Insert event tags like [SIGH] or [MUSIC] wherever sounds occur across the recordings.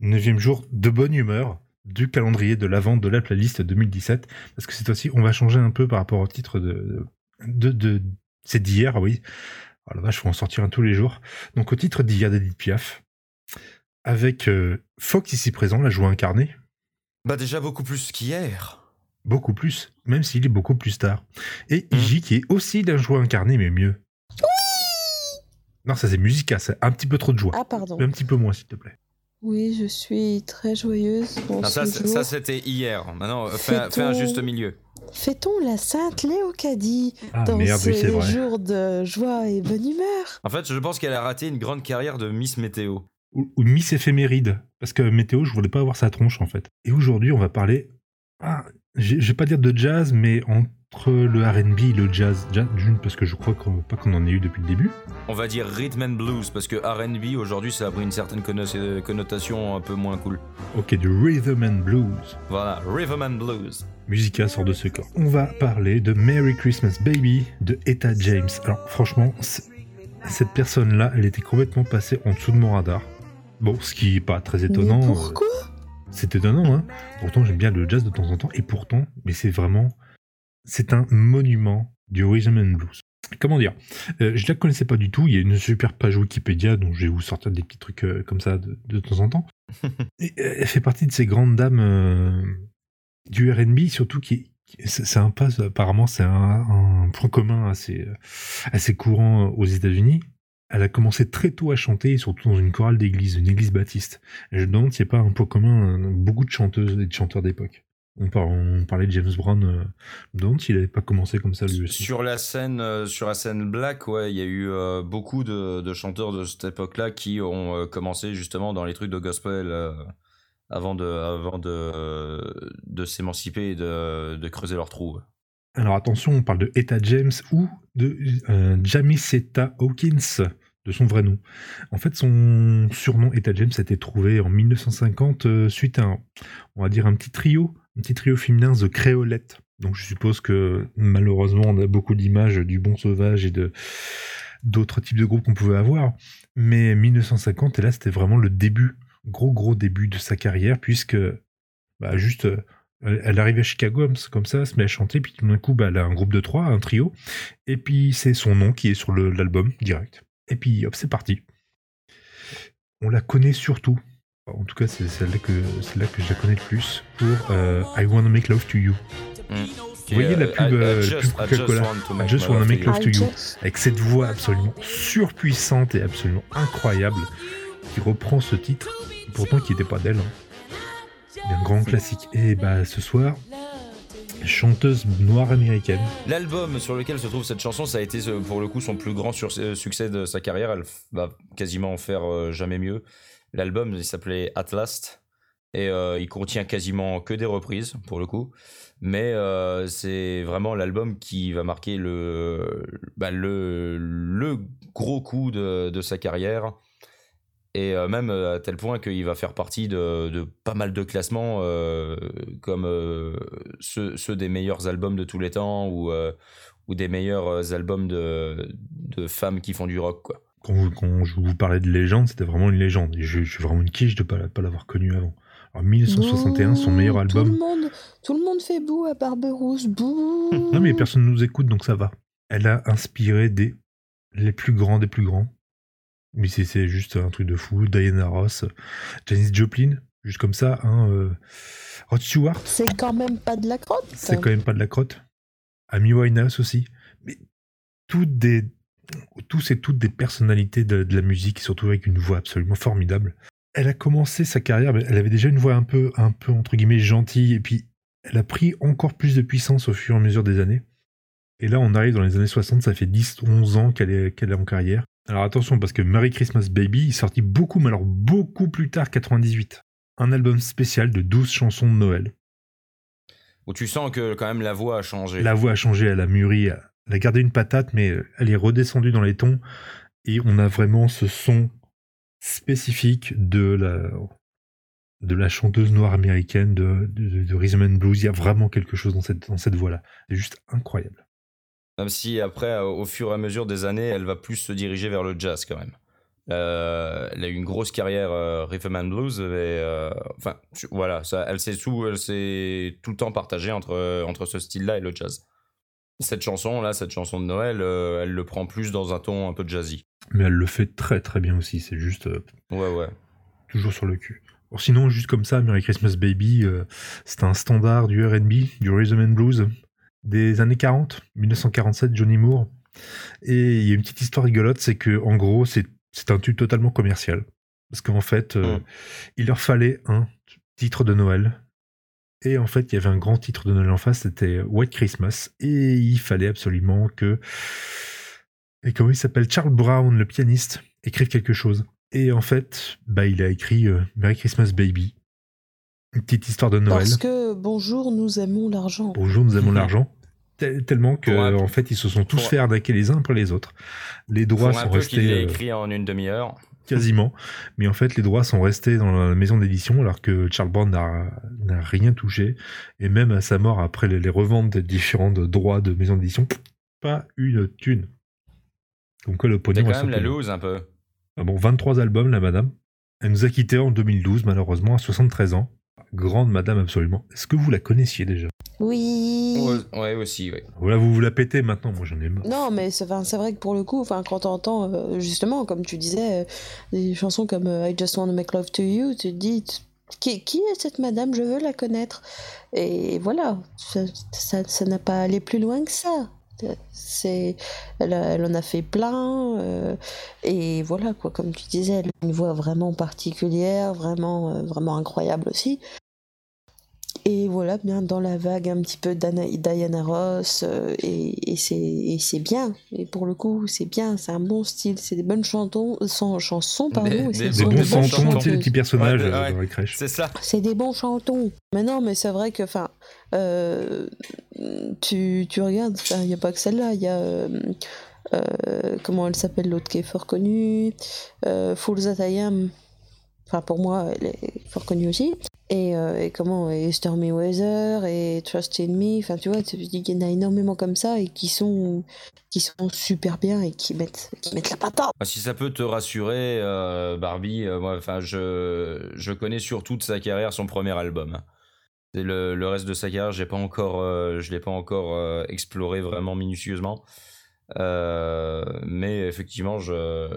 neuvième jour de bonne humeur du calendrier de la vente de la playlist 2017. Parce que cette fois-ci, on va changer un peu par rapport au titre de. de, de c'est d'hier, oui. Oh la vache, faut en sortir un tous les jours. Donc au titre d'hier d'Edith Piaf, avec euh, Fox ici présent, la joie incarnée. Bah déjà beaucoup plus qu'hier. Beaucoup plus, même s'il est beaucoup plus tard. Et. Iji qui est aussi la joie incarnée, mais mieux. Non, ça c'est Musica, c'est un petit peu trop de joie. Ah, pardon. Un petit peu moins, s'il te plaît. Oui, je suis très joyeuse. Bon, Ah, ça, c'était hier. Maintenant, euh, fais, un- fais un Fait-on- juste milieu. Fêtons la Sainte Léocadie Ah dans merde, oui, c'est ce vrai. jour de joie et bonne humeur? En fait, je pense qu'elle a raté une grande carrière de Miss Météo. Ou, ou Miss Éphéméride. Parce que Météo, je voulais pas avoir sa tronche, en fait. Et aujourd'hui, on va parler. Ah, j'ai- je vais pas dire de jazz, mais entre le RB et le jazz. Jazz, d'une, parce que je crois qu'on- pas qu'on en ait eu depuis le début. On va dire rhythm and blues parce que R&B aujourd'hui ça a pris une certaine conno- connotation un peu moins cool. Ok, du rhythm and blues. Voilà, rhythm and blues. Musica sort de ce corps. On va parler de Merry Christmas Baby de Etta James. Alors franchement, cette personne-là, elle était complètement passée en dessous de mon radar. Bon, ce qui est pas très étonnant. Mais euh, pourquoi C'est étonnant, hein. Pourtant, j'aime bien le jazz de temps en temps. Et pourtant, mais c'est vraiment... C'est un monument du rhythm and blues. Comment dire? Euh, Je la connaissais pas du tout. Il y a une super page Wikipédia dont je vais vous sortir des petits trucs euh, comme ça de, de temps en temps. [LAUGHS] Et, euh, elle fait partie de ces grandes dames euh, du R&B, surtout qui, qui- c'est un pas, apparemment, c'est un, un point commun assez, assez courant aux États-Unis. Elle a commencé très tôt à chanter, surtout dans une chorale d'église, une église baptiste. Et je me demande s'il n'y a pas un point commun, beaucoup de chanteuses et de chanteurs d'époque. On, par- on parlait de James Brown, euh, demande s'il n'avait pas commencé comme ça lui aussi. Sur la scène, euh, sur la scène black, ouais, il y a eu euh, beaucoup de, de chanteurs de cette époque-là qui ont euh, commencé justement dans les trucs de gospel euh, avant de, avant de, de s'émanciper et de, de creuser leur trou. Alors attention, on parle de Etta James ou de Jamicetta Hawkins, de son vrai nom. En fait, son surnom Etta James a été trouvé en 1950 euh, suite à, un, on va dire, un petit trio, un petit trio féminin, The Créolette. Donc je suppose que malheureusement, on a beaucoup d'images du Bon Sauvage et de d'autres types de groupes qu'on pouvait avoir. Mais 1950, et là, c'était vraiment le début, gros gros début de sa carrière, puisque bah, juste... elle arrive à Chicago comme- ça, se met à chanter, puis tout d'un coup, bah, elle a un groupe de trois, un trio, et puis c'est son nom qui est sur l'album direct. Et puis hop, c'est parti. On la connaît surtout, en tout cas c'est celle-là que, celle-là que je la connais le plus, pour euh, I Wanna Make Love to You. Vous voyez la pub, euh, pub Coca-Cola? I just wanna make love to you. Avec cette voix absolument surpuissante et absolument incroyable, qui reprend ce titre, pourtant qui n'était pas d'elle. hein. Un grand classique. Et bah ce soir, chanteuse noire américaine. L'album sur lequel se trouve cette chanson, ça a été euh, pour le coup son plus grand euh, succès de sa carrière. Elle va quasiment en faire euh, jamais mieux. L'album, s'appelait At Last et euh, il contient quasiment que des reprises pour le coup. Mais euh, c'est vraiment l'album qui va marquer le, bah, le, le gros coup de, de sa carrière. Et euh, même à tel point qu'il va faire partie de, de pas mal de classements comme ceux, ceux des meilleurs albums de tous les temps ou, ou des meilleurs albums de, de femmes qui font du rock. Quoi. Quand, je vous parlais de légende, c'était vraiment une légende. Et je, je suis vraiment une quiche de ne pas, la- pas l'avoir connue avant. Alors 1961, son meilleur Tout album. le, monde, tout le monde fait bouh à Barberousse. Bouh. Non mais personne ne nous écoute, donc ça va. Elle a inspiré des les plus grands des plus grands. Mais c'est c'est juste un truc de fou. Diana Ross, Janis Joplin, juste comme ça. Hein, euh, Rod Stewart, C'est quand même pas de la crotte. c'est quand même pas de la crotte. Amy Winehouse aussi. Mais toutes des, tous et toutes des personnalités de, de la musique, surtout avec une voix absolument formidable. Elle a commencé sa carrière, elle avait déjà une voix un peu, un peu entre guillemets gentille, et puis elle a pris encore plus de puissance au fur et à mesure des années. Et là, on arrive dans les années 60, ça fait 10-11 ans qu'elle est, qu'elle est en carrière. Alors attention, parce que Merry Christmas Baby est sorti beaucoup, mais alors beaucoup plus tard, 98. Un album spécial de 12 chansons de Noël. Où tu sens que quand même la voix a changé. La voix a changé, elle a mûri, elle a gardé une patate, mais elle est redescendue dans les tons. Et on a vraiment ce son spécifique de la, de la chanteuse noire américaine de, de, Rhythm and Blues. Il y a vraiment quelque chose dans cette, dans cette voix-là. C'est juste incroyable. Même si après, au fur et à mesure des années, elle va plus se diriger vers le jazz quand même. Euh, elle a eu une grosse carrière euh, Rhythm and Blues et euh, enfin voilà, ça, elle s'est tout, tout le temps partagée entre entre ce style-là et le jazz. Cette chanson là, cette chanson de Noël, euh, elle le prend plus dans un ton un peu jazzy. Mais elle le fait très très bien aussi, c'est juste euh, Ouais ouais. toujours sur le cul. Alors sinon, juste comme ça, Merry Christmas Baby, euh, c'est un standard du R&B, du rhythm and blues des années 40, 1947, Johnny Moore. Et il y a une petite histoire rigolote, c'est que en gros, c'est c'est un tube totalement commercial. Parce qu'en fait, Mm. il leur fallait un titre de Noël. Et en fait, il y avait un grand titre de Noël en face, c'était White Christmas. Et il fallait absolument que... Et comment il s'appelle Charles Brown, le pianiste, écrive quelque chose. Et en fait, bah, il a écrit euh, Merry Christmas Baby. Une petite histoire de Noël. Parce que bonjour, nous aimons l'argent. Bonjour, nous aimons [LAUGHS] l'argent. Tel- Tellement que, en fait, ils se sont tous pour- fait arnaquer les uns après les autres. Les droits Pour un sont peu qu'il restés l'ait euh, écrit en une demi-heure. Quasiment, mais en fait, les droits sont restés dans la maison d'édition, alors que Charles Brown n'a rien touché, et même à sa mort, après les, les reventes des différents droits de maison d'édition, pas une thune. Donc quoi, le C'est pognon quand même la loose un peu. Ah bon, 23 albums, la madame. Elle nous a quittés en 2012, malheureusement, à 73 ans. Grande madame, absolument. Est-ce que vous la connaissiez déjà? Oui. Ouais, ouais, aussi, ouais. Voilà, vous vous la pétez maintenant, moi j'en ai marre. Non, mais c'est enfin, c'est vrai que pour le coup, enfin, quand t'entends, euh, justement, comme tu disais, euh, des chansons comme euh, I Just Want to Make Love to You, tu te dis, qui, qui est cette madame? Je veux la connaître. Et voilà, ça ça- ça n'a pas allé plus loin que ça. C'est, elle, elle en a fait plein, euh, et voilà quoi, comme tu disais, elle a une voix vraiment particulière, vraiment, euh, vraiment incroyable aussi. Voilà, bien dans la vague un petit peu d'Anna- Diana Ross, euh, et, et c'est et c'est bien. Et pour le coup, c'est bien, c'est un bon style, c'est des bonnes chantons, sans, chansons, pardon. Des- et c'est Des bons des chantons. des petits personnages Ouais, euh, ouais. dans la crèche. C'est ça. C'est des bons chantons. Mais non, mais c'est vrai que, enfin, euh, tu, tu regardes, il n'y a pas que celle-là, il y a. euh, euh, comment elle s'appelle, l'autre qui est fort connue euh, Fools That I Am. Enfin, pour moi, elle est fort connue aussi. Et, euh, et comment Et Stormy Weather et Trust in Me. Enfin, tu vois, qu'il y en a énormément comme ça et qui sont, qui sont super bien et qui mettent, qui mettent la patate. Ah, Si ça peut te rassurer, euh, Barbie, euh, moi, enfin, je, je connais surtout de sa carrière son premier album. Le, le reste de sa carrière, j'ai pas encore, je l'ai pas encore exploré vraiment minutieusement. Euh, mais effectivement, je,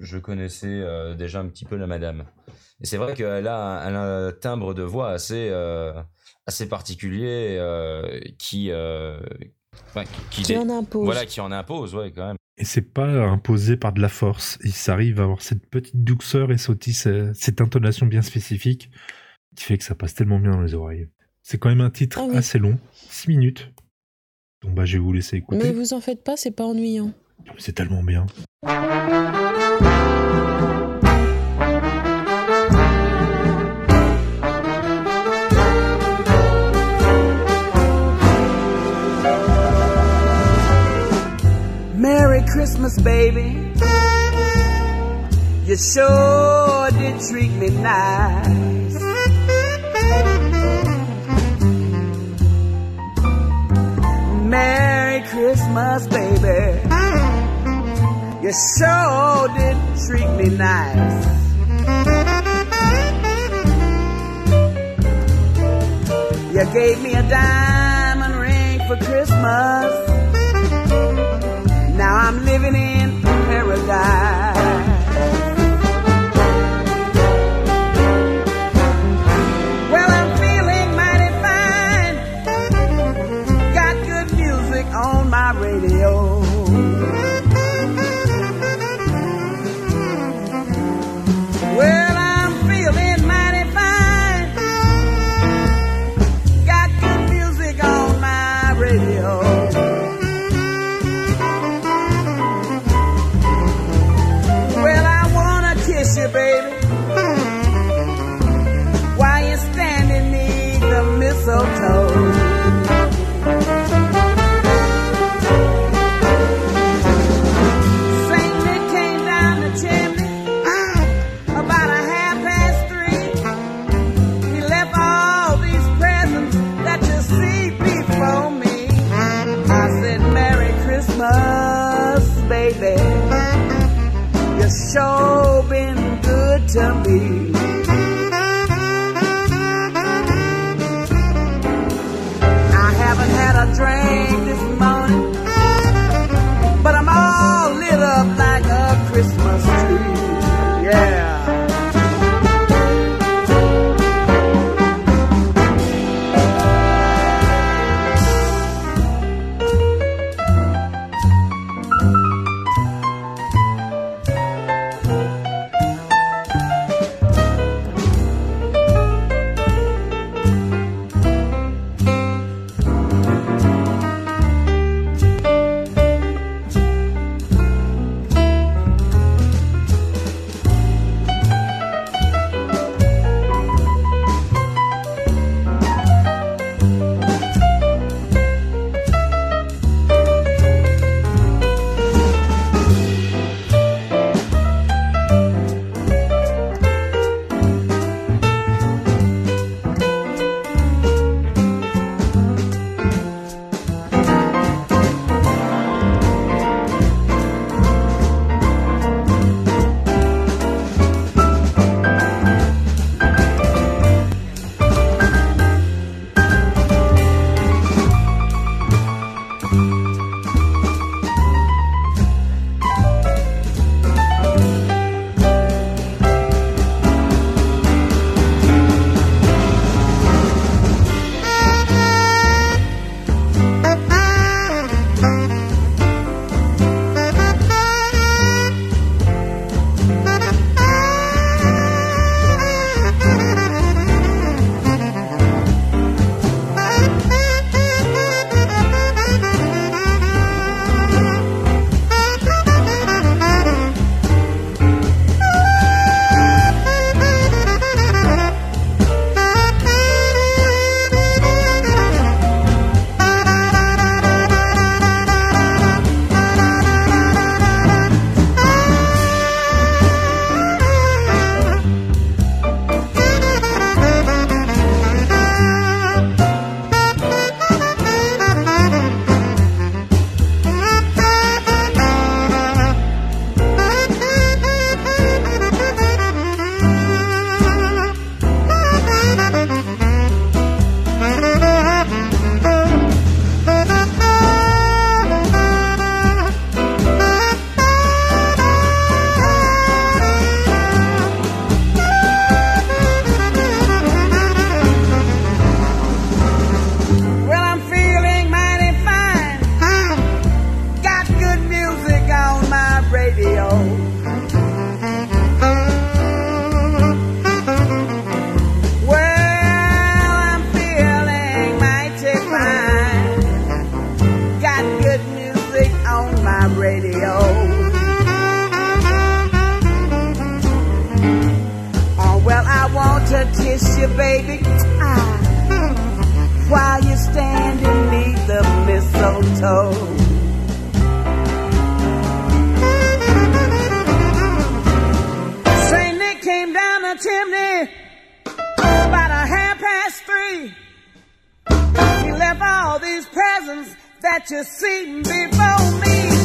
je connaissais euh, déjà un petit peu la madame. Et c'est vrai qu'elle a, un- elle a un timbre de voix assez, euh, assez particulier euh, qui, euh, enfin, qui, en impose. voilà, qui en impose, ouais, quand même. Et c'est pas imposé par de la force. Il s'arrive à avoir cette petite douceur et cette, cette intonation bien spécifique qui fait que ça passe tellement bien dans les oreilles. C'est quand même un titre Ah oui. assez long, 6 minutes. Donc bah je vais vous laisser écouter. Mais vous en faites pas, c'est pas ennuyant. C'est tellement bien. Merry Christmas, baby. You sure did treat me nice. You sure did treat me nice. You gave me a diamond ring for Christmas. Now I'm living in lately. You sure been good to me. I haven't had a drink this morning. these presents that you see before me.